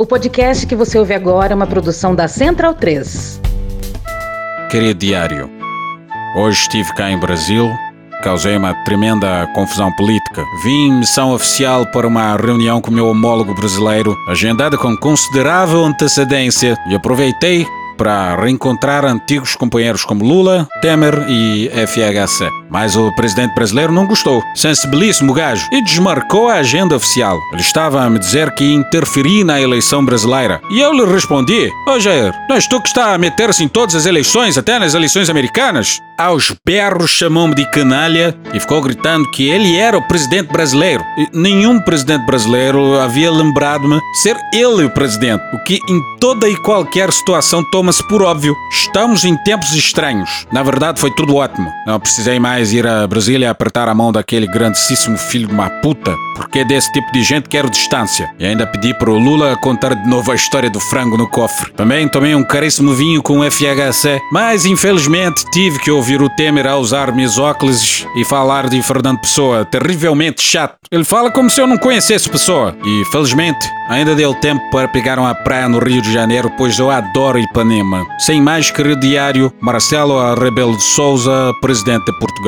O podcast que você ouve agora é uma produção da Central 3. Querido diário, hoje estive cá em Brasil, causei uma tremenda confusão política. Vim em missão oficial para uma reunião com o meu homólogo brasileiro, agendada com considerável antecedência, e aproveitei para reencontrar antigos companheiros como Lula, Temer e FHC. Mas o presidente brasileiro não gostou. Sensibilíssimo gajo. E desmarcou a agenda oficial. Ele estava a me dizer que ia interferir na eleição brasileira. E eu lhe respondi: Ô oh, Jair, não és tu que está a meter-se em todas as eleições, até nas eleições americanas? Aos berros chamou-me de canalha e ficou gritando que ele era o presidente brasileiro. E nenhum presidente brasileiro havia lembrado-me ser ele o presidente. O que em toda e qualquer situação toma-se por óbvio. Estamos em tempos estranhos. Na verdade, foi tudo ótimo. Não precisei mais mais ir a Brasília apertar a mão daquele grandíssimo filho de uma puta, porque desse tipo de gente que quero distância. E ainda pedi para o Lula contar de novo a história do frango no cofre. Também tomei um caríssimo vinho com FHC, mas infelizmente tive que ouvir o Temer a usar meus óculos e falar de Fernando Pessoa, terrivelmente chato. Ele fala como se eu não conhecesse Pessoa. E felizmente ainda deu tempo para pegar uma praia no Rio de Janeiro, pois eu adoro Ipanema. Sem mais, querido diário, Marcelo Rebelo de Souza, presidente de Portugal.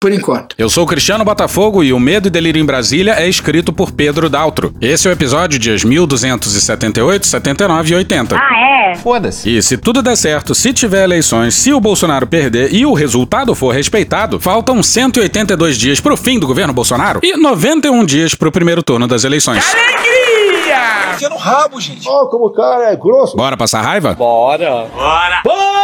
por enquanto. Eu sou Cristiano Botafogo e o Medo e Delírio em Brasília é escrito por Pedro Daltro. Esse é o episódio dias 1278, 79 e 80. Ah, é? Foda-se. E se tudo der certo, se tiver eleições, se o Bolsonaro perder e o resultado for respeitado, faltam 182 dias pro fim do governo Bolsonaro e 91 dias pro primeiro turno das eleições. Alegria! Tinha no rabo, gente. Ó, oh, como o cara é grosso. Bora passar raiva? Bora. Bora. Bora!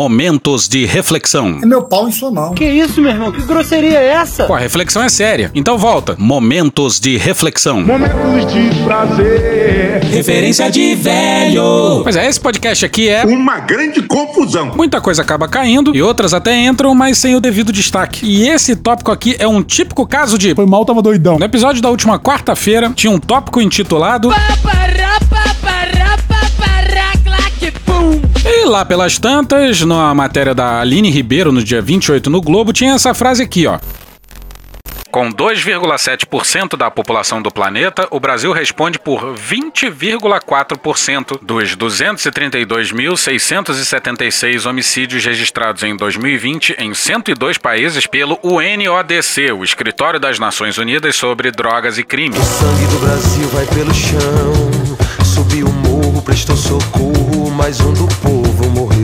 Momentos de reflexão. É meu pau em sua mão. Que isso, meu irmão? Que grosseria é essa? Pô, a reflexão é séria. Então volta. Momentos de reflexão. Momentos de prazer. Referência de velho. Pois é, esse podcast aqui é. Uma grande confusão. Muita coisa acaba caindo e outras até entram, mas sem o devido destaque. E esse tópico aqui é um típico caso de. Foi mal, tava doidão. No episódio da última quarta-feira, tinha um tópico intitulado. E lá pelas tantas, na matéria da Aline Ribeiro, no dia 28 no Globo, tinha essa frase aqui, ó. Com 2,7% da população do planeta, o Brasil responde por 20,4% dos 232.676 homicídios registrados em 2020 em 102 países pelo UNODC, o Escritório das Nações Unidas sobre Drogas e Crimes. O sangue do Brasil vai pelo chão, prestou socorro, mais um do povo morreu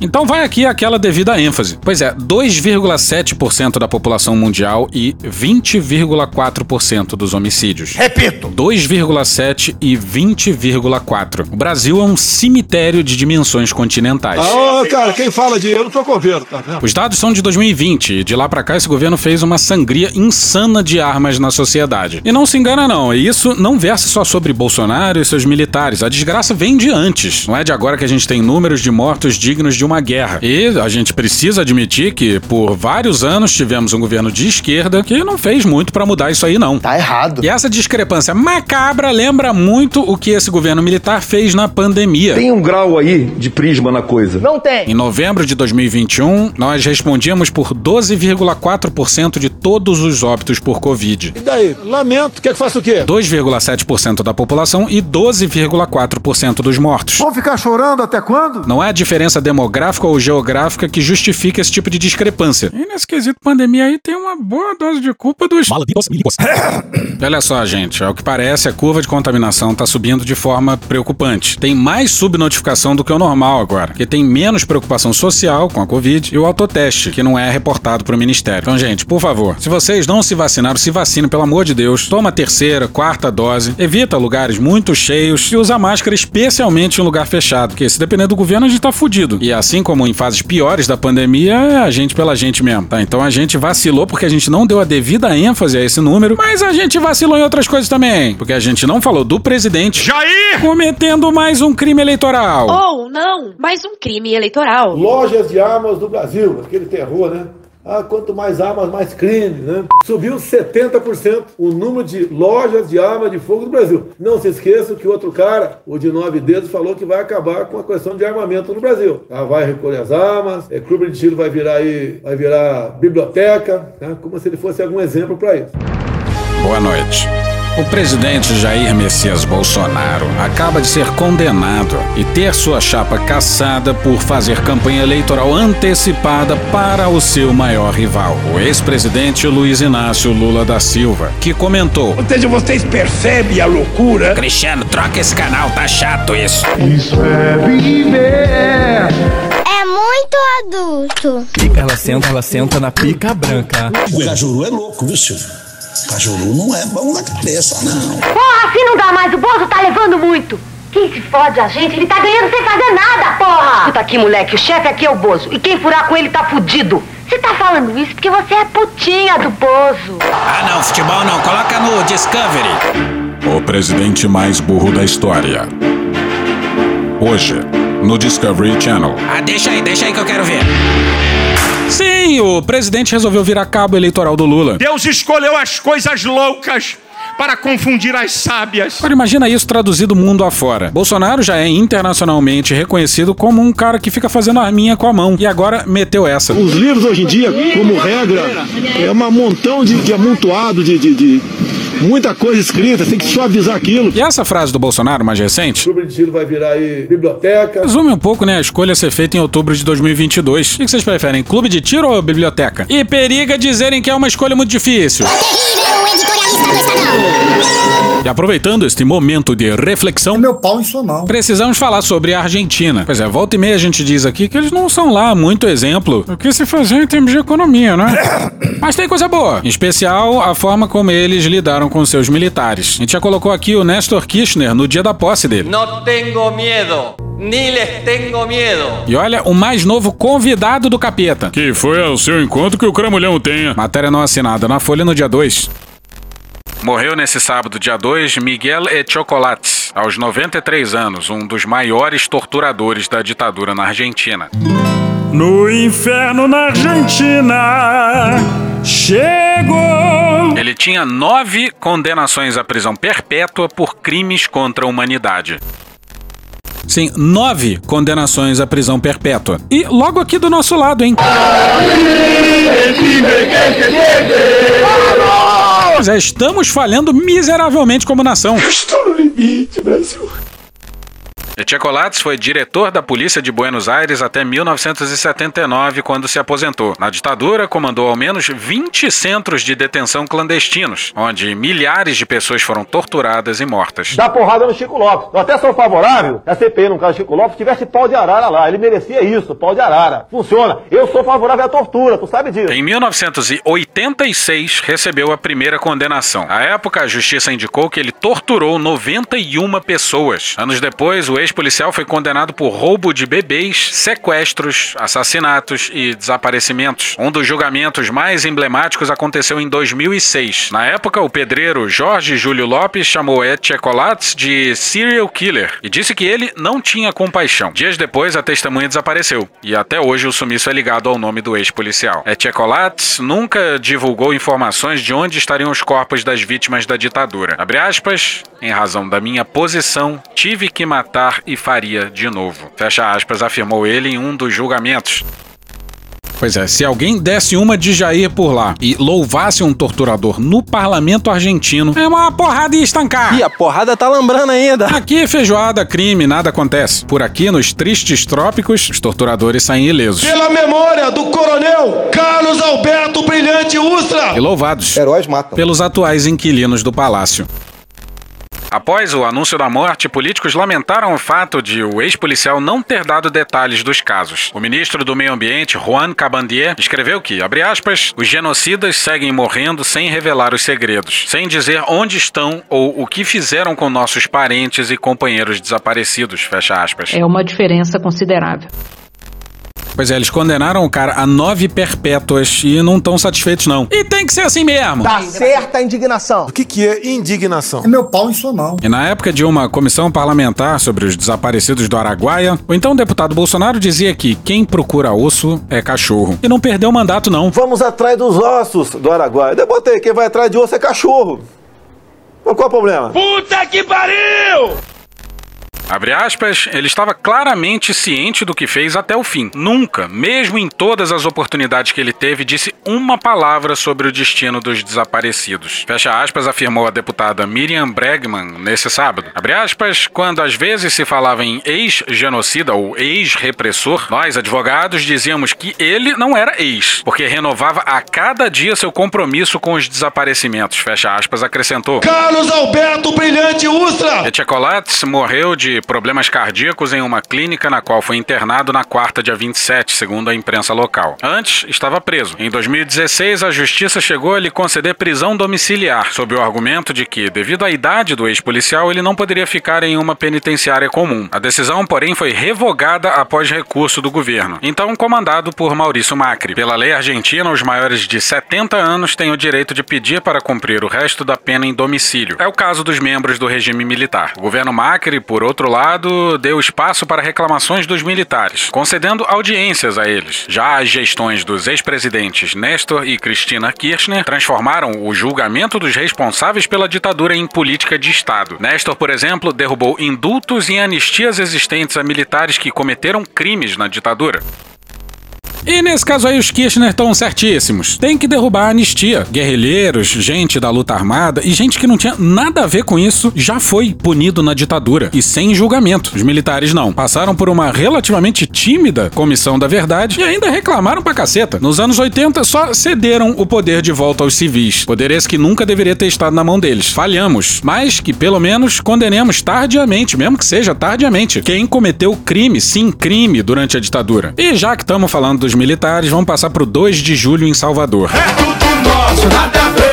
Então vai aqui aquela devida ênfase. Pois é, 2,7% da população mundial e 20,4% dos homicídios. Repito! 2,7 e 20,4. O Brasil é um cemitério de dimensões continentais. Ah, cara, quem fala de eu não sou governo, tá vendo? Os dados são de 2020 e de lá para cá esse governo fez uma sangria insana de armas na sociedade. E não se engana não, isso não versa só sobre Bolsonaro e seus militares. A desgraça vem de antes. Não é de agora que a gente tem números de mortos dignos de uma guerra. E a gente precisa admitir que por vários anos tivemos um governo de esquerda que não fez muito para mudar isso aí não. Tá errado. E essa discrepância macabra lembra muito o que esse governo militar fez na pandemia. Tem um grau aí de prisma na coisa. Não tem. Em novembro de 2021, nós respondíamos por 12,4% de todos os óbitos por Covid. E daí? Lamento. Quer que faça o quê? 2,7% da população e 12,4% dos mortos. Vão ficar chorando até quando? Não é a diferença demográfica demográfica ou geográfica que justifica esse tipo de discrepância. E nesse quesito pandemia aí tem uma boa dose de culpa dos malditos. Olha só, gente, ao que parece, a curva de contaminação está subindo de forma preocupante. Tem mais subnotificação do que o normal agora, que tem menos preocupação social com a Covid e o autoteste, que não é reportado para o Ministério. Então, gente, por favor, se vocês não se vacinaram, se vacinem, pelo amor de Deus. Toma a terceira, quarta dose, evita lugares muito cheios e usa máscara especialmente em lugar fechado, porque se depender do governo a gente tá fudido. E assim assim como em fases piores da pandemia, é a gente pela gente mesmo, tá? Então a gente vacilou porque a gente não deu a devida ênfase a esse número, mas a gente vacilou em outras coisas também, porque a gente não falou do presidente Jair! cometendo mais um crime eleitoral. Ou não, mais um crime eleitoral. Lojas de armas do Brasil, aquele terror, né? Ah, quanto mais armas, mais crime, né? Subiu 70% o número de lojas de armas de fogo do Brasil. Não se esqueçam que outro cara, o de nove dedos, falou que vai acabar com a questão de armamento no Brasil. Ah, vai recolher as armas, é, clube de tiro vai virar aí, vai virar biblioteca, né? como se ele fosse algum exemplo para isso. Boa noite. O presidente Jair Messias Bolsonaro acaba de ser condenado e ter sua chapa caçada por fazer campanha eleitoral antecipada para o seu maior rival, o ex-presidente Luiz Inácio Lula da Silva, que comentou: Ou seja, vocês percebem a loucura? Cristiano, troca esse canal, tá chato isso. Isso é viver. É muito adulto. Ela senta, ela senta na pica branca. O Cajuru é louco, viu, Silvio? Cajuru não é bom na cabeça, não. Porra, assim não dá mais. O Bozo tá levando muito. Quem se fode a gente, ele tá ganhando sem fazer nada, porra! Escuta aqui, moleque, o chefe aqui é o Bozo. E quem furar com ele tá fudido. Você tá falando isso porque você é putinha do Bozo. Ah, não, futebol não, coloca no Discovery. O presidente mais burro da história. Hoje, no Discovery Channel. Ah, deixa aí, deixa aí que eu quero ver. Sim, o presidente resolveu virar cabo eleitoral do Lula. Deus escolheu as coisas loucas para confundir as sábias. Agora imagina isso traduzido mundo afora. Bolsonaro já é internacionalmente reconhecido como um cara que fica fazendo arminha com a mão. E agora meteu essa. Os livros hoje em dia, como regra, é um montão de, de amontoado de, de, de muita coisa escrita, tem que suavizar aquilo. E essa frase do Bolsonaro mais recente? Clube de tiro vai virar aí biblioteca. Resume um pouco, né, a escolha a ser feita em outubro de 2022. O que vocês preferem, clube de tiro ou biblioteca? E periga dizerem que é uma escolha muito difícil. E aproveitando este momento de reflexão, meu pau em sua mão. precisamos falar sobre a Argentina. Pois é, volta e meia a gente diz aqui que eles não são lá muito exemplo do que se fazer em termos de economia, né? Mas tem coisa boa. Em especial, a forma como eles lidaram com seus militares. A gente já colocou aqui o Nestor Kirchner no dia da posse dele. No tengo miedo. Ni les tengo miedo. E olha, o mais novo convidado do capeta. Que foi ao seu encontro que o Cramulhão tenha. Matéria não assinada na Folha no dia 2. Morreu nesse sábado, dia 2, Miguel Echocolates, aos 93 anos, um dos maiores torturadores da ditadura na Argentina. No inferno na Argentina, chegou. Ele tinha nove condenações à prisão perpétua por crimes contra a humanidade. Sim, nove condenações à prisão perpétua. E logo aqui do nosso lado, hein? Pois é, estamos falhando miseravelmente como nação. Estou no limite, Brasil. Echecolates foi diretor da Polícia de Buenos Aires até 1979, quando se aposentou. Na ditadura, comandou ao menos 20 centros de detenção clandestinos, onde milhares de pessoas foram torturadas e mortas. Dá porrada no Chico Lopes. Eu até sou favorável a CPI, no caso Chico Lopes, tivesse pau de arara lá. Ele merecia isso, pau de arara. Funciona. Eu sou favorável à tortura, tu sabe disso. Em 1986, recebeu a primeira condenação. À época, a justiça indicou que ele torturou 91 pessoas. Anos depois, o ex-policial foi condenado por roubo de bebês, sequestros, assassinatos e desaparecimentos. Um dos julgamentos mais emblemáticos aconteceu em 2006. Na época, o pedreiro Jorge Júlio Lopes chamou Etchecolates de serial killer e disse que ele não tinha compaixão. Dias depois, a testemunha desapareceu e até hoje o sumiço é ligado ao nome do ex-policial. Etchecolates nunca divulgou informações de onde estariam os corpos das vítimas da ditadura. Abre aspas, em razão da minha posição, tive que matar e faria de novo. Fecha aspas, afirmou ele em um dos julgamentos. Pois é, se alguém desse uma de Jair por lá e louvasse um torturador no parlamento argentino, é uma porrada e estancar. E a porrada tá lambrando ainda. Aqui, feijoada, crime, nada acontece. Por aqui, nos tristes trópicos, os torturadores saem ilesos. Pela memória do coronel Carlos Alberto Brilhante Ustra. E louvados. Heróis matam. Pelos atuais inquilinos do palácio. Após o anúncio da morte, políticos lamentaram o fato de o ex-policial não ter dado detalhes dos casos. O ministro do Meio Ambiente, Juan Cabandier, escreveu que, abre aspas, os genocidas seguem morrendo sem revelar os segredos, sem dizer onde estão ou o que fizeram com nossos parentes e companheiros desaparecidos, fecha aspas. É uma diferença considerável. Pois é, eles condenaram o cara a nove perpétuas e não estão satisfeitos, não. E tem que ser assim mesmo. Tá certa a indignação. O que, que é indignação? É meu pau em sua mão. E na época de uma comissão parlamentar sobre os desaparecidos do Araguaia, o então deputado Bolsonaro dizia que quem procura osso é cachorro. E não perdeu o mandato, não. Vamos atrás dos ossos do Araguaia. Eu botei, quem vai atrás de osso é cachorro. Mas qual é o problema? Puta que pariu! Abre aspas, ele estava claramente ciente do que fez até o fim. Nunca, mesmo em todas as oportunidades que ele teve, disse uma palavra sobre o destino dos desaparecidos. Fecha aspas, afirmou a deputada Miriam Bregman nesse sábado. Abre aspas, quando às vezes se falava em ex-genocida ou ex-repressor, nós, advogados, dizíamos que ele não era ex, porque renovava a cada dia seu compromisso com os desaparecimentos. Fecha aspas, acrescentou. Carlos Alberto Brilhante Ustra! Etchecolates morreu de problemas cardíacos em uma clínica na qual foi internado na quarta, dia 27, segundo a imprensa local. Antes, estava preso. Em 2016, a justiça chegou a lhe conceder prisão domiciliar, sob o argumento de que, devido à idade do ex-policial, ele não poderia ficar em uma penitenciária comum. A decisão, porém, foi revogada após recurso do governo, então comandado por Maurício Macri. Pela lei argentina, os maiores de 70 anos têm o direito de pedir para cumprir o resto da pena em domicílio. É o caso dos membros do regime militar. O governo Macri, por outro lado, deu espaço para reclamações dos militares, concedendo audiências a eles. Já as gestões dos ex-presidentes Néstor e Cristina Kirchner transformaram o julgamento dos responsáveis pela ditadura em política de Estado. Néstor, por exemplo, derrubou indultos e anistias existentes a militares que cometeram crimes na ditadura. E nesse caso aí, os Kirchner estão certíssimos. Tem que derrubar a anistia. Guerrilheiros, gente da luta armada e gente que não tinha nada a ver com isso já foi punido na ditadura e sem julgamento. Os militares não. Passaram por uma relativamente tímida comissão da verdade e ainda reclamaram pra caceta. Nos anos 80, só cederam o poder de volta aos civis. Poder esse que nunca deveria ter estado na mão deles. Falhamos, mas que pelo menos condenemos tardiamente, mesmo que seja tardiamente, quem cometeu crime, sim, crime, durante a ditadura. E já que estamos falando dos militares, vamos passar pro 2 de julho em Salvador. É tudo nosso, nada deles, nada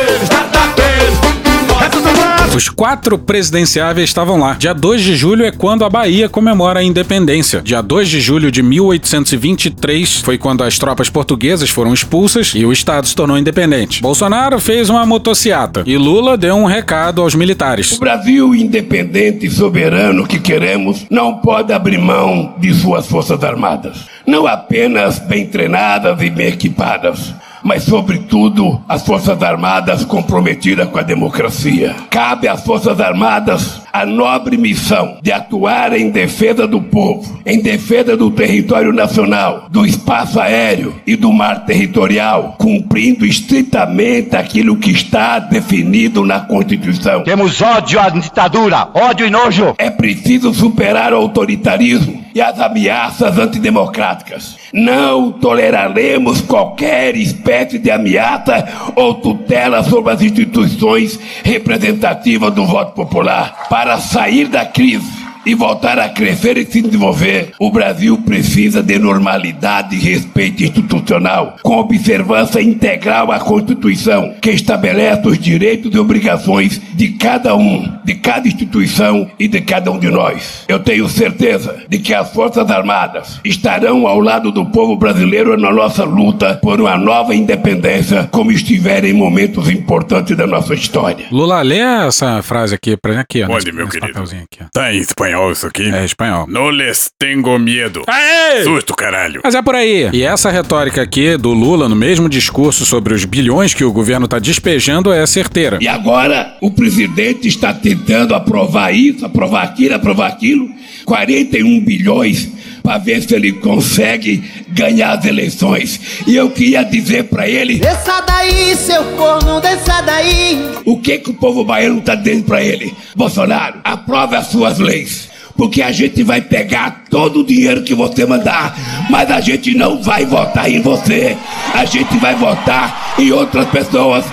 Os quatro presidenciáveis estavam lá. Dia 2 de julho é quando a Bahia comemora a independência. Dia 2 de julho de 1823 foi quando as tropas portuguesas foram expulsas e o Estado se tornou independente. Bolsonaro fez uma motociata e Lula deu um recado aos militares. O Brasil independente e soberano que queremos não pode abrir mão de suas forças armadas. Não apenas bem treinadas e bem equipadas, mas, sobretudo, as Forças Armadas comprometidas com a democracia. Cabe às Forças Armadas a nobre missão de atuar em defesa do povo, em defesa do território nacional, do espaço aéreo e do mar territorial, cumprindo estritamente aquilo que está definido na Constituição. Temos ódio à ditadura, ódio e nojo. É preciso superar o autoritarismo e as ameaças antidemocráticas. Não toleraremos qualquer espécie de ameaça ou tutela sobre as instituições representativas do voto popular. Para sair da crise e voltar a crescer e se desenvolver, o Brasil precisa de normalidade e respeito institucional, com observância integral à Constituição, que estabelece os direitos e obrigações de cada um, de cada instituição e de cada um de nós. Eu tenho certeza de que as Forças Armadas estarão ao lado do povo brasileiro na nossa luta por uma nova independência, como estiverem em momentos importantes da nossa história. Lula, lê essa frase aqui pra aqui, ó. Olha, nesse- meu nesse querido. aqui, ó. Tá em espanhol isso aqui? É espanhol. No les tengo miedo. Aê! Susto, caralho. Mas é por aí. E essa retórica aqui do Lula, no mesmo discurso sobre os bilhões que o governo tá despejando, é certeira. E agora o presidente está tentando aprovar isso, aprovar aquilo, aprovar aquilo, 41 bilhões para ver se ele consegue ganhar as eleições. E eu queria dizer para ele Desça daí, seu corno, desça daí. o que que o povo baiano está dizendo para ele. Bolsonaro, aprove as suas leis. Porque a gente vai pegar todo o dinheiro que você mandar, mas a gente não vai votar em você. A gente vai votar em outras pessoas.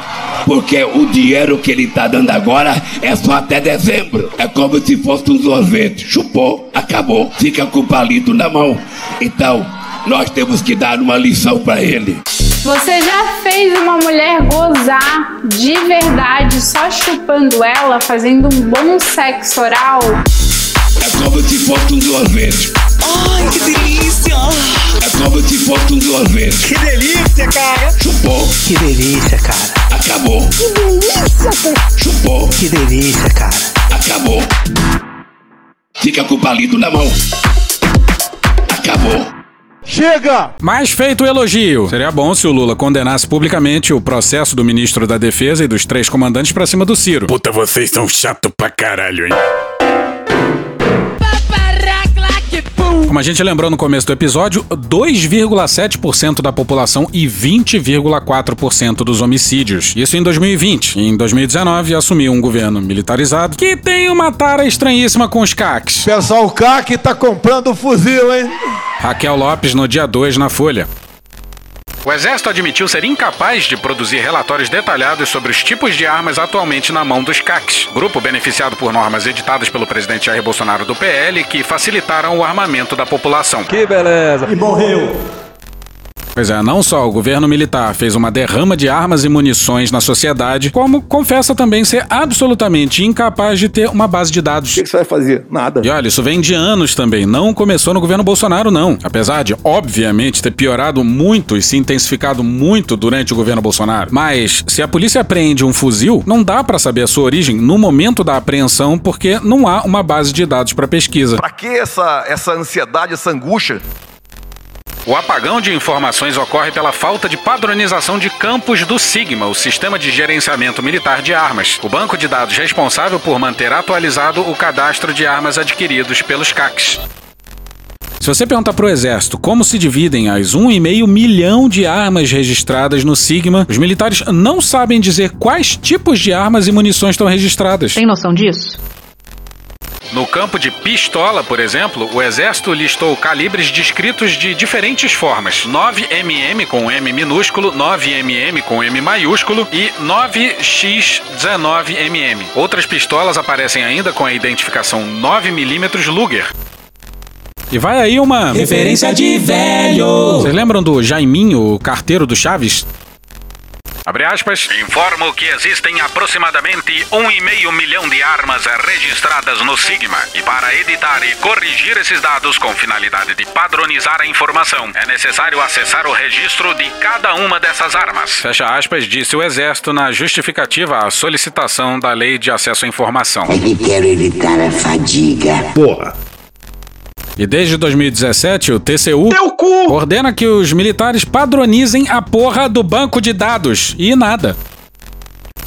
Porque o dinheiro que ele tá dando agora é só até dezembro. É como se fosse um sorvete. Chupou, acabou, fica com o palito na mão. Então, nós temos que dar uma lição para ele. Você já fez uma mulher gozar de verdade só chupando ela, fazendo um bom sexo oral? É como se fosse um sorvete. Ai, que delícia! É como se fosse vezes. Que delícia, cara. Chupou. Que delícia, cara. Acabou. Que delícia, cara. Chupou. Que delícia, cara. Acabou. Fica com o palito na mão. Acabou. Chega! Mas feito o elogio. Seria bom se o Lula condenasse publicamente o processo do ministro da Defesa e dos três comandantes pra cima do Ciro. Puta, vocês são chato pra caralho, hein? Como a gente lembrou no começo do episódio, 2,7% da população e 20,4% dos homicídios. Isso em 2020. Em 2019, assumiu um governo militarizado que tem uma tara estranhíssima com os CACs. Pessoal, o CAC tá comprando fuzil, hein? Raquel Lopes no dia 2 na Folha. O Exército admitiu ser incapaz de produzir relatórios detalhados sobre os tipos de armas atualmente na mão dos CACs, grupo beneficiado por normas editadas pelo presidente Jair Bolsonaro do PL que facilitaram o armamento da população. Que beleza. E morreu. Pois é, não só o governo militar fez uma derrama de armas e munições na sociedade, como confessa também ser absolutamente incapaz de ter uma base de dados. O que, que você vai fazer? Nada. E olha, isso vem de anos também, não começou no governo Bolsonaro, não. Apesar de, obviamente, ter piorado muito e se intensificado muito durante o governo Bolsonaro. Mas, se a polícia apreende um fuzil, não dá pra saber a sua origem no momento da apreensão, porque não há uma base de dados pra pesquisa. Pra que essa, essa ansiedade, essa angústia? O apagão de informações ocorre pela falta de padronização de campos do Sigma, o sistema de gerenciamento militar de armas, o banco de dados responsável por manter atualizado o cadastro de armas adquiridos pelos CACs. Se você perguntar pro exército como se dividem as 1,5 milhão de armas registradas no Sigma, os militares não sabem dizer quais tipos de armas e munições estão registradas. Tem noção disso? No campo de pistola, por exemplo, o exército listou calibres descritos de diferentes formas: 9mm com M minúsculo, 9mm com M maiúsculo e 9x19mm. Outras pistolas aparecem ainda com a identificação 9mm Luger. E vai aí uma Referência de velho. Vocês lembram do Jaiminho, o carteiro do Chaves? Abre aspas. Informo que existem aproximadamente 1,5 milhão de armas registradas no Sigma. E para editar e corrigir esses dados com finalidade de padronizar a informação, é necessário acessar o registro de cada uma dessas armas. Fecha aspas, disse o Exército na justificativa à solicitação da Lei de Acesso à Informação. É que quero evitar a fadiga. Porra. E desde 2017, o TCU ordena que os militares padronizem a porra do banco de dados. E nada.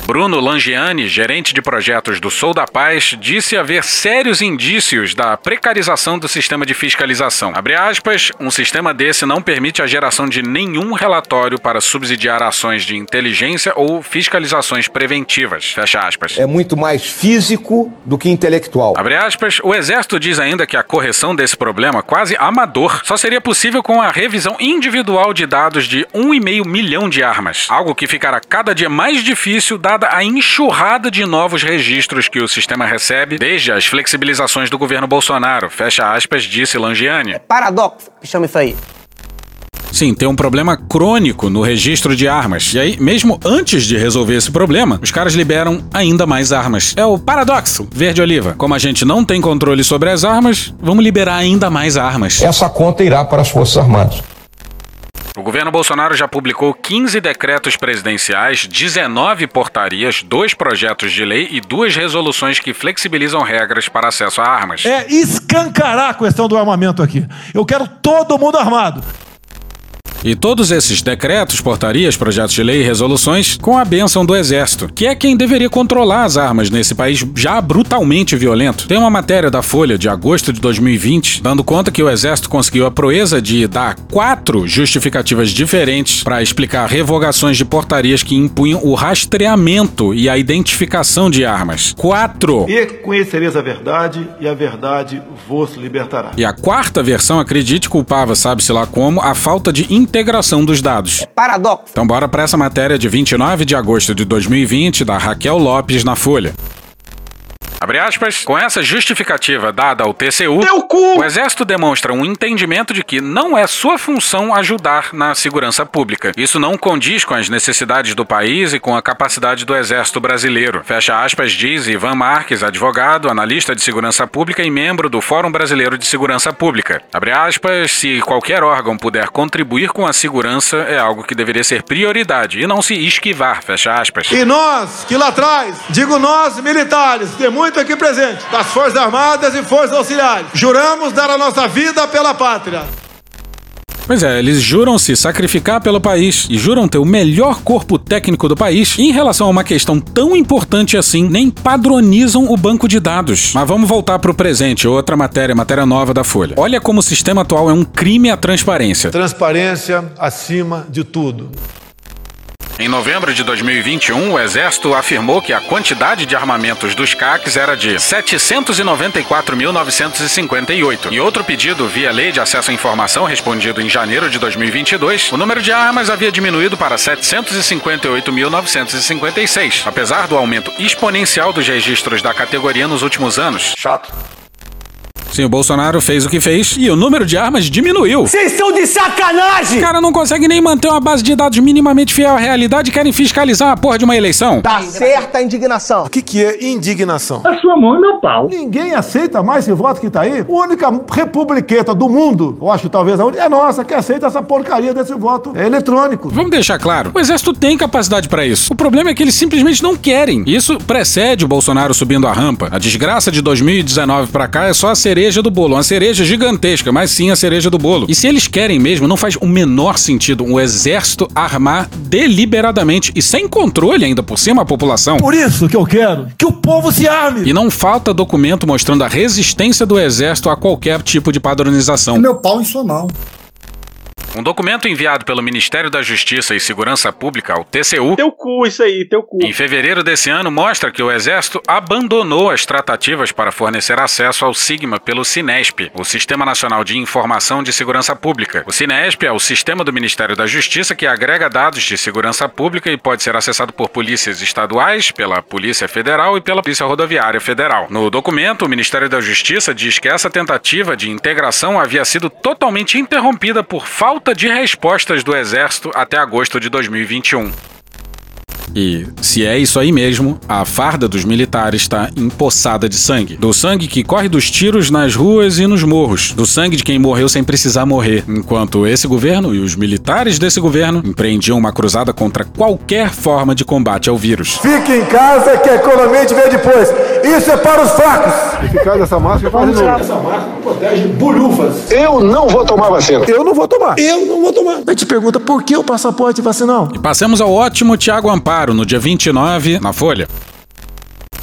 Bruno Langiani, gerente de projetos do Sou da Paz, disse haver sérios indícios da precarização do sistema de fiscalização. Abre aspas, um sistema desse não permite a geração de nenhum relatório para subsidiar ações de inteligência ou fiscalizações preventivas. Fecha aspas. É muito mais físico do que intelectual. Abre aspas, o Exército diz ainda que a correção desse problema, quase amador, só seria possível com a revisão individual de dados de 1,5 milhão de armas. Algo que ficará cada dia mais difícil dada a enxurrada de novos registros que o sistema recebe desde as flexibilizações do governo Bolsonaro. Fecha aspas, disse Langiani. Paradoxo, que chama isso aí. Sim, tem um problema crônico no registro de armas. E aí, mesmo antes de resolver esse problema, os caras liberam ainda mais armas. É o paradoxo verde-oliva. Como a gente não tem controle sobre as armas, vamos liberar ainda mais armas. Essa conta irá para as Forças Armadas. O governo Bolsonaro já publicou 15 decretos presidenciais, 19 portarias, dois projetos de lei e duas resoluções que flexibilizam regras para acesso a armas. É escancarar a questão do armamento aqui. Eu quero todo mundo armado. E todos esses decretos, portarias, projetos de lei e resoluções com a bênção do Exército, que é quem deveria controlar as armas nesse país já brutalmente violento. Tem uma matéria da Folha de agosto de 2020 dando conta que o Exército conseguiu a proeza de dar quatro justificativas diferentes para explicar revogações de portarias que impunham o rastreamento e a identificação de armas. Quatro! E conhecereis a verdade, e a verdade vos libertará. E a quarta versão, acredite, culpava, sabe-se lá como, a falta de integração dos dados. Paradoxo. Então bora para essa matéria de 29 de agosto de 2020 da Raquel Lopes na Folha. Abre aspas, com essa justificativa dada ao TCU, o Exército demonstra um entendimento de que não é sua função ajudar na segurança pública. Isso não condiz com as necessidades do país e com a capacidade do Exército brasileiro. Fecha aspas, diz Ivan Marques, advogado, analista de segurança pública e membro do Fórum Brasileiro de Segurança Pública. Abre aspas, se qualquer órgão puder contribuir com a segurança, é algo que deveria ser prioridade e não se esquivar, fecha aspas. E nós, que lá atrás, digo nós, militares, tem muito aqui presente, das Forças Armadas e Forças Auxiliares, juramos dar a nossa vida pela pátria. Pois é, eles juram se sacrificar pelo país e juram ter o melhor corpo técnico do país. E em relação a uma questão tão importante assim, nem padronizam o banco de dados. Mas vamos voltar pro presente, outra matéria, matéria nova da Folha. Olha como o sistema atual é um crime à transparência. Transparência acima de tudo. Em novembro de 2021, o Exército afirmou que a quantidade de armamentos dos CACs era de 794.958. Em outro pedido via Lei de Acesso à Informação, respondido em janeiro de 2022, o número de armas havia diminuído para 758.956, apesar do aumento exponencial dos registros da categoria nos últimos anos. Chato. Sim, o Bolsonaro fez o que fez e o número de armas diminuiu. Vocês estão de sacanagem! Os caras não conseguem nem manter uma base de dados minimamente fiel à realidade e querem fiscalizar a porra de uma eleição. Tá certa a indignação. O que, que é indignação? A sua mão e meu pau. Ninguém aceita mais esse voto que tá aí. A única republiqueta do mundo, eu acho talvez a única, é nossa, que aceita essa porcaria desse voto eletrônico. Vamos deixar claro, o Exército tem capacidade para isso. O problema é que eles simplesmente não querem. Isso precede o Bolsonaro subindo a rampa. A desgraça de 2019 para cá é só a cereja do bolo, uma cereja gigantesca, mas sim a cereja do bolo. E se eles querem mesmo, não faz o menor sentido um exército armar deliberadamente e sem controle ainda por cima a população. Por isso que eu quero que o povo se arme. E não falta documento mostrando a resistência do exército a qualquer tipo de padronização. Meu pau em sua mão. Um documento enviado pelo Ministério da Justiça e Segurança Pública, ao TCU, Teu cu, isso aí, teu cu. em fevereiro desse ano, mostra que o Exército abandonou as tratativas para fornecer acesso ao Sigma pelo Sinesp, o Sistema Nacional de Informação de Segurança Pública. O Sinesp é o sistema do Ministério da Justiça que agrega dados de segurança pública e pode ser acessado por polícias estaduais, pela Polícia Federal e pela Polícia Rodoviária Federal. No documento, o Ministério da Justiça diz que essa tentativa de integração havia sido totalmente interrompida por falta de respostas do Exército até agosto de 2021. E, se é isso aí mesmo, a farda dos militares está empoçada de sangue. Do sangue que corre dos tiros nas ruas e nos morros. Do sangue de quem morreu sem precisar morrer. Enquanto esse governo e os militares desse governo empreendiam uma cruzada contra qualquer forma de combate ao vírus. Fique em casa que a economia te vê depois. Isso é para os fracos. Eficaz essa máscara faz de novo. Essa máscara protege bolhufas. Eu não vou tomar vacina. Eu não vou tomar. Eu não vou tomar. Aí te pergunta por que o passaporte vacinal? E passemos ao ótimo Tiago Amparo no dia 29, na Folha.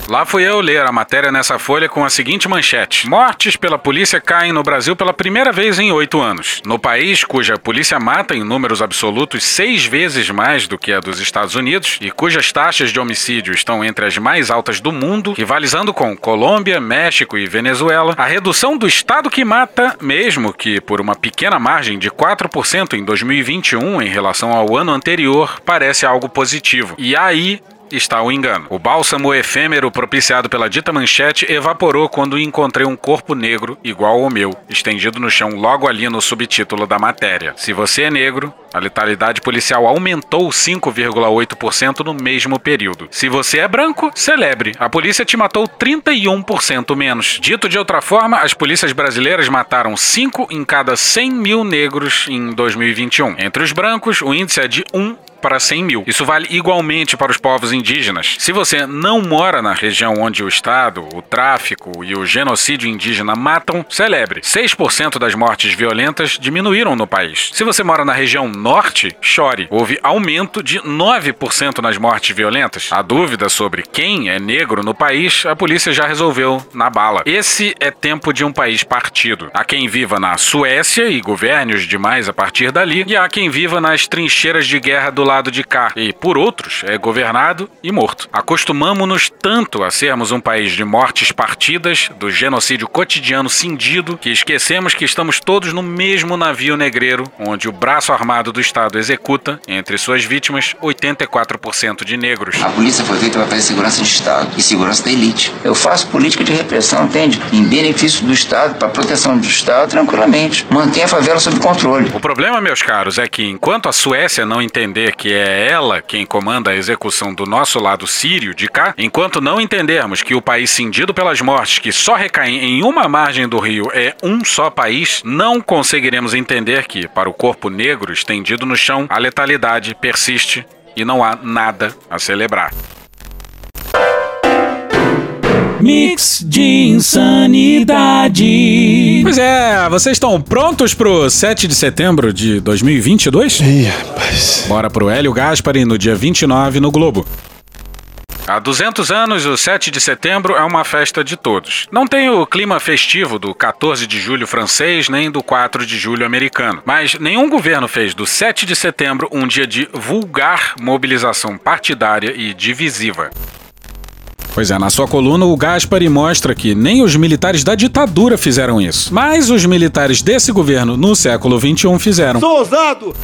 Lá fui eu ler a matéria nessa folha com a seguinte manchete: Mortes pela polícia caem no Brasil pela primeira vez em oito anos. No país, cuja polícia mata em números absolutos seis vezes mais do que a dos Estados Unidos e cujas taxas de homicídio estão entre as mais altas do mundo, rivalizando com Colômbia, México e Venezuela, a redução do estado que mata, mesmo que por uma pequena margem de 4% em 2021 em relação ao ano anterior, parece algo positivo. E aí está o engano. O bálsamo efêmero propiciado pela dita manchete evaporou quando encontrei um corpo negro igual ao meu, estendido no chão logo ali no subtítulo da matéria. Se você é negro, a letalidade policial aumentou 5,8% no mesmo período. Se você é branco, celebre. A polícia te matou 31% menos. Dito de outra forma, as polícias brasileiras mataram 5 em cada 100 mil negros em 2021. Entre os brancos, o índice é de 1 para 100 mil. Isso vale igualmente para os povos indígenas. Se você não mora na região onde o Estado, o tráfico e o genocídio indígena matam, celebre. 6% das mortes violentas diminuíram no país. Se você mora na região norte, chore. Houve aumento de 9% nas mortes violentas. A dúvida sobre quem é negro no país, a polícia já resolveu na bala. Esse é tempo de um país partido. Há quem viva na Suécia e governe os demais a partir dali, e há quem viva nas trincheiras de guerra do lado de cá e, por outros, é governado e morto. Acostumamos-nos tanto a sermos um país de mortes partidas, do genocídio cotidiano cindido, que esquecemos que estamos todos no mesmo navio negreiro, onde o braço armado do Estado executa, entre suas vítimas, 84% de negros. A polícia foi feita para fazer segurança de Estado e segurança da elite. Eu faço política de repressão, entende? Em benefício do Estado, para proteção do Estado, tranquilamente. Mantém a favela sob controle. O problema, meus caros, é que enquanto a Suécia não entender que é ela quem comanda a execução do nosso lado sírio de cá, enquanto não entendermos que o país cindido pelas mortes que só recaem em uma margem do rio é um só país, não conseguiremos entender que, para o corpo negro estendido no chão, a letalidade persiste e não há nada a celebrar. Mix de insanidade. Pois é, vocês estão prontos pro 7 de setembro de 2022? Ih, rapaz. Bora pro Hélio Gaspari no dia 29 no Globo. Há 200 anos, o 7 de setembro é uma festa de todos. Não tem o clima festivo do 14 de julho francês nem do 4 de julho americano. Mas nenhum governo fez do 7 de setembro um dia de vulgar mobilização partidária e divisiva. Pois é, na sua coluna, o Gaspari mostra que nem os militares da ditadura fizeram isso. Mas os militares desse governo no século XXI fizeram. Sou ousado!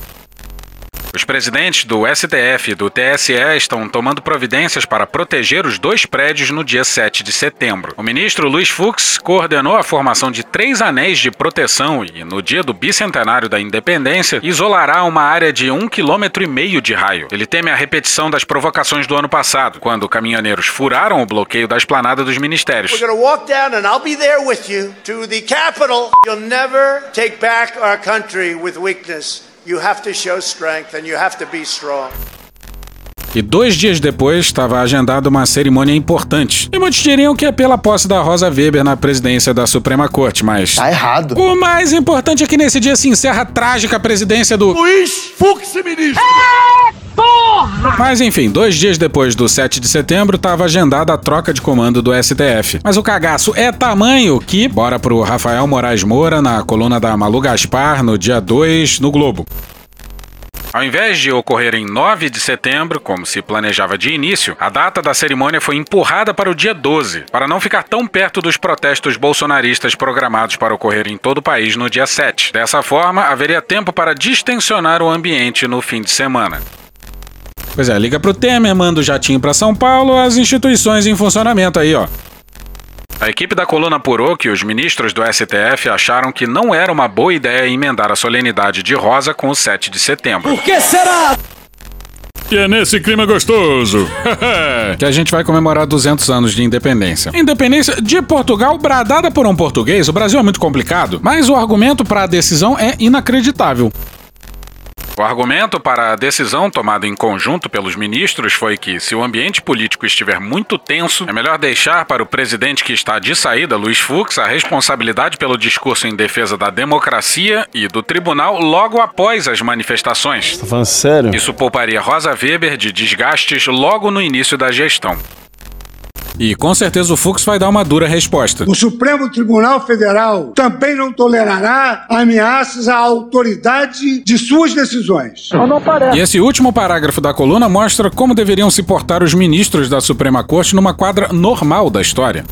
Os presidentes do STF e do TSE estão tomando providências para proteger os dois prédios no dia 7 de setembro. O ministro Luiz Fux coordenou a formação de três anéis de proteção e, no dia do bicentenário da independência, isolará uma área de um quilômetro e meio de raio. Ele teme a repetição das provocações do ano passado, quando caminhoneiros furaram o bloqueio da esplanada dos ministérios. We're walk down and I'll be there with you to the Capitol. You'll never take back our country with weakness. You have to show strength and you have to be strong. E dois dias depois estava agendada uma cerimônia importante. E muitos diriam que é pela posse da Rosa Weber na presidência da Suprema Corte, mas. Tá errado. O mais importante é que nesse dia se encerra a trágica presidência do. Luiz Fux, ministro! Porra! Mas enfim, dois dias depois do 7 de setembro, estava agendada a troca de comando do STF. Mas o cagaço é tamanho que, bora pro Rafael Moraes Moura na coluna da Malu Gaspar no dia 2 no Globo. Ao invés de ocorrer em 9 de setembro, como se planejava de início, a data da cerimônia foi empurrada para o dia 12, para não ficar tão perto dos protestos bolsonaristas programados para ocorrer em todo o país no dia 7. Dessa forma, haveria tempo para distensionar o ambiente no fim de semana. Pois é, liga pro Temer, manda o jatinho para São Paulo, as instituições em funcionamento aí, ó. A equipe da coluna apurou que os ministros do STF acharam que não era uma boa ideia emendar a solenidade de Rosa com o 7 de setembro. Por que será? E é nesse clima gostoso que a gente vai comemorar 200 anos de independência. Independência de Portugal bradada por um português, o Brasil é muito complicado, mas o argumento para a decisão é inacreditável. O argumento para a decisão tomada em conjunto pelos ministros foi que, se o ambiente político estiver muito tenso, é melhor deixar para o presidente que está de saída, Luiz Fux, a responsabilidade pelo discurso em defesa da democracia e do tribunal logo após as manifestações. Tá falando sério? Isso pouparia Rosa Weber de desgastes logo no início da gestão. E com certeza o Fux vai dar uma dura resposta. O Supremo Tribunal Federal também não tolerará ameaças à autoridade de suas decisões. E esse último parágrafo da coluna mostra como deveriam se portar os ministros da Suprema Corte numa quadra normal da história.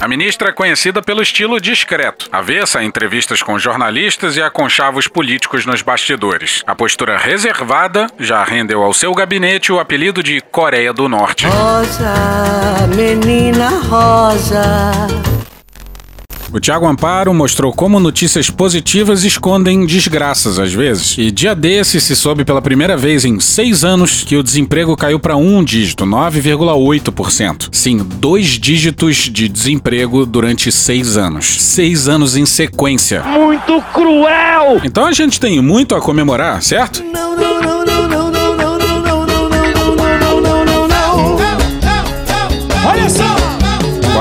A ministra é conhecida pelo estilo discreto, avessa a entrevistas com jornalistas e a conchavos políticos nos bastidores. A postura reservada já rendeu ao seu gabinete o apelido de Coreia do Norte. Rosa, menina rosa. O Tiago Amparo mostrou como notícias positivas escondem desgraças às vezes. E dia desse se soube pela primeira vez em seis anos que o desemprego caiu para um dígito, 9,8%. Sim, dois dígitos de desemprego durante seis anos. Seis anos em sequência. Muito cruel! Então a gente tem muito a comemorar, certo? Não, não, não, não, não, não, não, não, não, não, não, não, não, não, não. Olha só!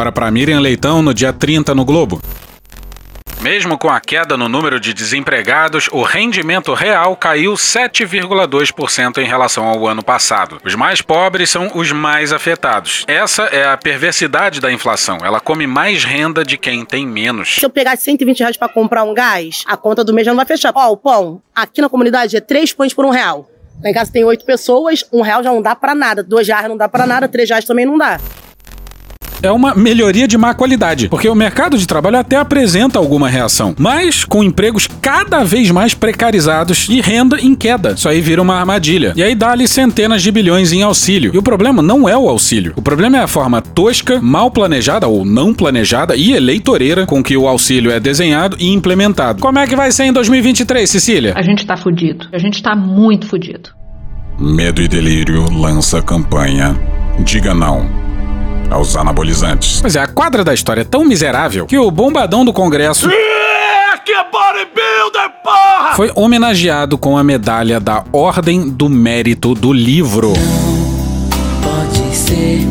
Bora pra Miriam Leitão no dia 30 no Globo. Mesmo com a queda no número de desempregados, o rendimento real caiu 7,2% em relação ao ano passado. Os mais pobres são os mais afetados. Essa é a perversidade da inflação. Ela come mais renda de quem tem menos. Se eu pegar 120 reais pra comprar um gás, a conta do mês já não vai fechar. Ó, o pão, aqui na comunidade é 3 pães por um real. Lá em casa tem oito pessoas, um real já não dá pra nada, dois reais não dá pra nada, três reais também não dá é uma melhoria de má qualidade, porque o mercado de trabalho até apresenta alguma reação, mas com empregos cada vez mais precarizados e renda em queda. Isso aí vira uma armadilha. E aí dá-lhe centenas de bilhões em auxílio. E o problema não é o auxílio. O problema é a forma tosca, mal planejada ou não planejada e eleitoreira com que o auxílio é desenhado e implementado. Como é que vai ser em 2023, Cecília? A gente tá fudido. A gente tá muito fudido. Medo e Delírio lança campanha. Diga não aos anabolizantes. Pois é, a quadra da história é tão miserável que o bombadão do Congresso. que bodybuilder, porra! Foi homenageado com a medalha da Ordem do Mérito do Livro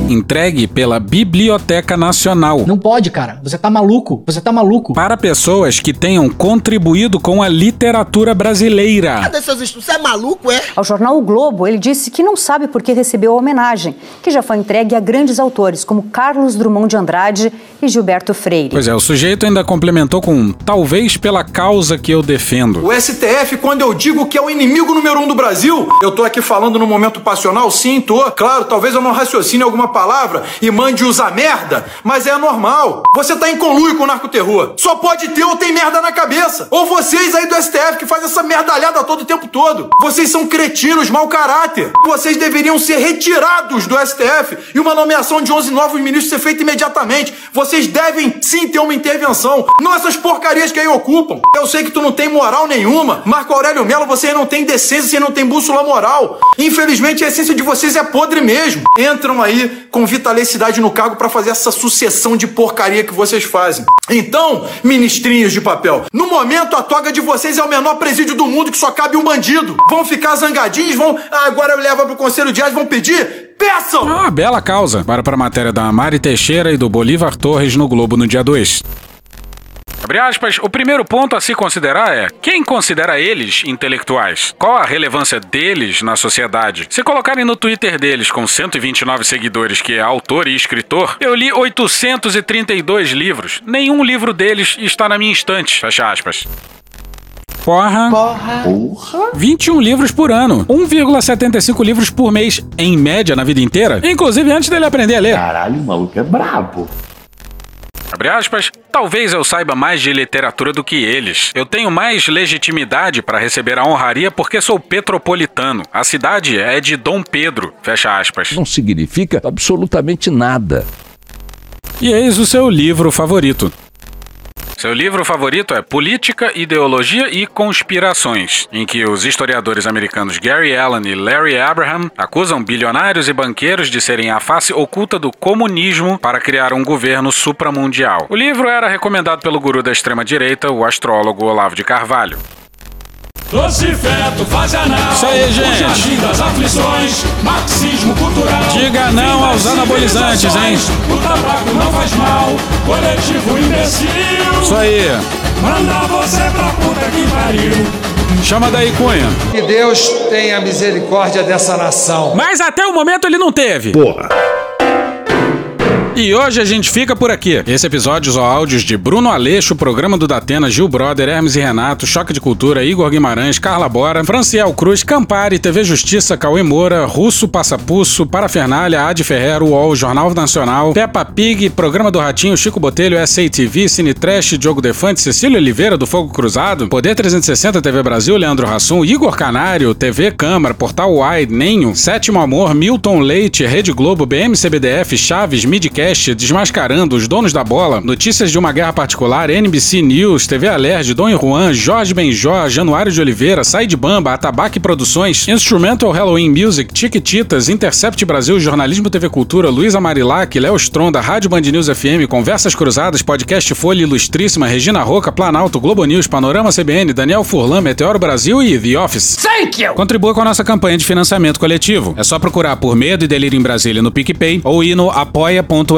entregue pela Biblioteca Nacional. Não pode, cara. Você tá maluco. Você tá maluco. Para pessoas que tenham contribuído com a literatura brasileira. Cadê seus estudos? Você é maluco, é? Ao jornal o Globo, ele disse que não sabe por que recebeu a homenagem, que já foi entregue a grandes autores como Carlos Drummond de Andrade e Gilberto Freire. Pois é, o sujeito ainda complementou com talvez pela causa que eu defendo. O STF, quando eu digo que é o inimigo número um do Brasil, eu tô aqui falando no momento passional, sim, tô. Claro, talvez eu não raciocine alguma palavra e mande usar merda, mas é normal. Você tá em conluio com o narcoterror. Só pode ter ou tem merda na cabeça. Ou vocês aí do STF que faz essa merdalhada todo o tempo todo. Vocês são cretinos, mau caráter. Vocês deveriam ser retirados do STF e uma nomeação de 11 novos ministros ser feita imediatamente. Vocês devem sim ter uma intervenção. Não essas porcarias que aí ocupam. Eu sei que tu não tem moral nenhuma. Marco Aurélio Melo, você não tem decência, você não tem bússola moral. Infelizmente a essência de vocês é podre mesmo. Entram aí com vitalicidade no cargo para fazer essa sucessão de porcaria que vocês fazem. Então, ministrinhos de papel, no momento a toga de vocês é o menor presídio do mundo que só cabe um bandido. Vão ficar zangadinhos, vão. Ah, agora leva pro conselho de vão pedir? Peçam! Ah, bela causa. Para para a matéria da Mari Teixeira e do Bolívar Torres no Globo no dia 2. Abre aspas, o primeiro ponto a se considerar é quem considera eles intelectuais? Qual a relevância deles na sociedade? Se colocarem no Twitter deles com 129 seguidores que é autor e escritor, eu li 832 livros. Nenhum livro deles está na minha estante. Fecha aspas. Porra. Porra. Porra. 21 livros por ano. 1,75 livros por mês, em média, na vida inteira. Inclusive antes dele aprender a ler. Caralho, o maluco é brabo. Abre aspas, talvez eu saiba mais de literatura do que eles. Eu tenho mais legitimidade para receber a honraria porque sou petropolitano. A cidade é de Dom Pedro. Fecha aspas. Não significa absolutamente nada. E eis o seu livro favorito. Seu livro favorito é Política, Ideologia e Conspirações, em que os historiadores americanos Gary Allen e Larry Abraham acusam bilionários e banqueiros de serem a face oculta do comunismo para criar um governo supramundial. O livro era recomendado pelo guru da extrema-direita, o astrólogo Olavo de Carvalho. Doce feto, faz anal. Isso aí, gente. O jardim das aflições, marxismo cultural. Diga não aos anabolizantes, hein? O tabaco não faz mal, coletivo imbecil. Isso aí. Manda você pra puta que pariu. Chama daí, Cunha. Que Deus tenha misericórdia dessa nação. Mas até o momento ele não teve. Porra. E hoje a gente fica por aqui. Esse episódio usou áudios de Bruno Aleixo, programa do Datena, Gil Brother, Hermes e Renato, Choque de Cultura, Igor Guimarães, Carla Bora, Franciel Cruz, Campari, TV Justiça, Cauê Moura, Russo Passapusso, Parafernália, Adi Ferrero, UOL, Jornal Nacional, Peppa Pig, Programa do Ratinho, Chico Botelho, SATV, Cine Trash, Diogo Defante, Cecília Oliveira, do Fogo Cruzado, Poder 360 TV Brasil, Leandro Rassum, Igor Canário, TV Câmara, Portal Wide, Nenho, Sétimo Amor, Milton Leite, Rede Globo, BMCBDF, Chaves, Midcast, podcast Desmascarando os Donos da Bola, Notícias de uma Guerra Particular, NBC News, TV Alerj, Dom Juan, Jorge Benjó, Januário de Oliveira, Said Bamba, Atabaque Produções, Instrumental Halloween Music, Chiquititas, Intercept Brasil, Jornalismo TV Cultura, Luísa Marilac, Léo Stronda, Rádio Band News FM, Conversas Cruzadas, Podcast Folha Ilustríssima, Regina Roca, Planalto, Globo News, Panorama CBN, Daniel Furlan, Meteoro Brasil e The Office. Thank you! Contribua com a nossa campanha de financiamento coletivo. É só procurar por Medo e Delírio em Brasília no PicPay ou ir no apoia.se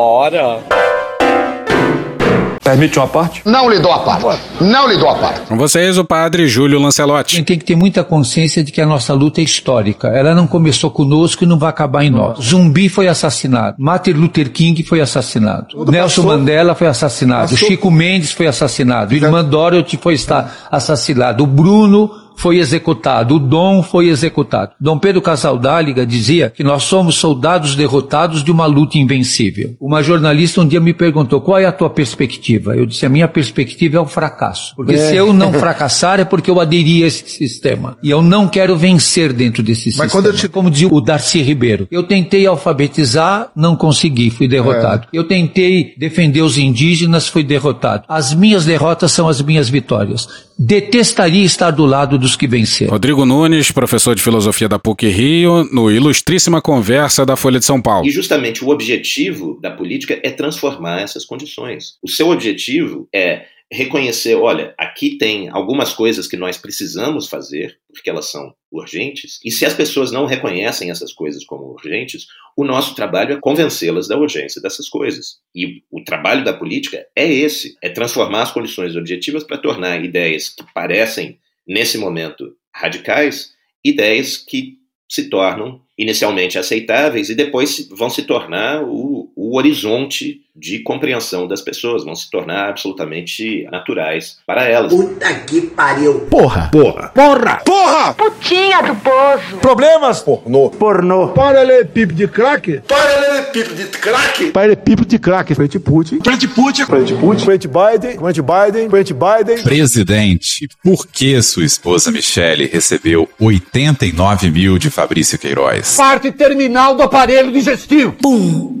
Bora. Permite uma parte? Não lhe dou a parte. Não lhe dou a parte. Com vocês, o padre Júlio A Lancelotti. gente tem que ter muita consciência de que a nossa luta é histórica. Ela não começou conosco e não vai acabar em nós. Zumbi foi assassinado. Martin Luther King foi assassinado. Nelson passou. Mandela foi assassinado. Passou. Chico Mendes foi assassinado. Irmã Dorothy foi estar assassinado. O Bruno foi executado, o Dom foi executado. Dom Pedro Casaldáliga dizia que nós somos soldados derrotados de uma luta invencível. Uma jornalista um dia me perguntou qual é a tua perspectiva. Eu disse a minha perspectiva é o fracasso. Porque É. se eu não fracassar é porque eu aderi a esse sistema. E eu não quero vencer dentro desse sistema. Mas quando eu te- Como dizia o Darcy Ribeiro, eu tentei alfabetizar, não consegui, fui derrotado. É. Eu tentei defender os indígenas, fui derrotado. As minhas derrotas são as minhas vitórias. Detestaria estar do lado dos que venceram. Rodrigo Nunes, professor de filosofia da PUC Rio, no Ilustríssima Conversa da Folha de São Paulo. E justamente o objetivo da política é transformar essas condições. O seu objetivo é reconhecer, olha, aqui tem algumas coisas que nós precisamos fazer, porque elas são urgentes, e se as pessoas não reconhecem essas coisas como urgentes, o nosso trabalho é convencê-las da urgência dessas coisas. E o trabalho da política é esse, é transformar as condições objetivas para tornar ideias que parecem nesse momento radicais, ideias que se tornam inicialmente aceitáveis e depois vão se tornar o, o horizonte de compreensão das pessoas, vão se tornar absolutamente naturais para elas. Puta que pariu. Porra. Porra. Porra. Porra. Putinha do poço. Problemas? Pornô. Pornô. Paralelepípedo de crack? Paralelepípedo de crack. Paralelepípedo de crack. Frente Putin. Frente Putin. Frente Putin. Frente Biden. Frente Biden. Frente Biden. Presidente, por que sua esposa Michele recebeu 89 mil de Fabrício Queiroz? Parte terminal do aparelho digestivo. Pum.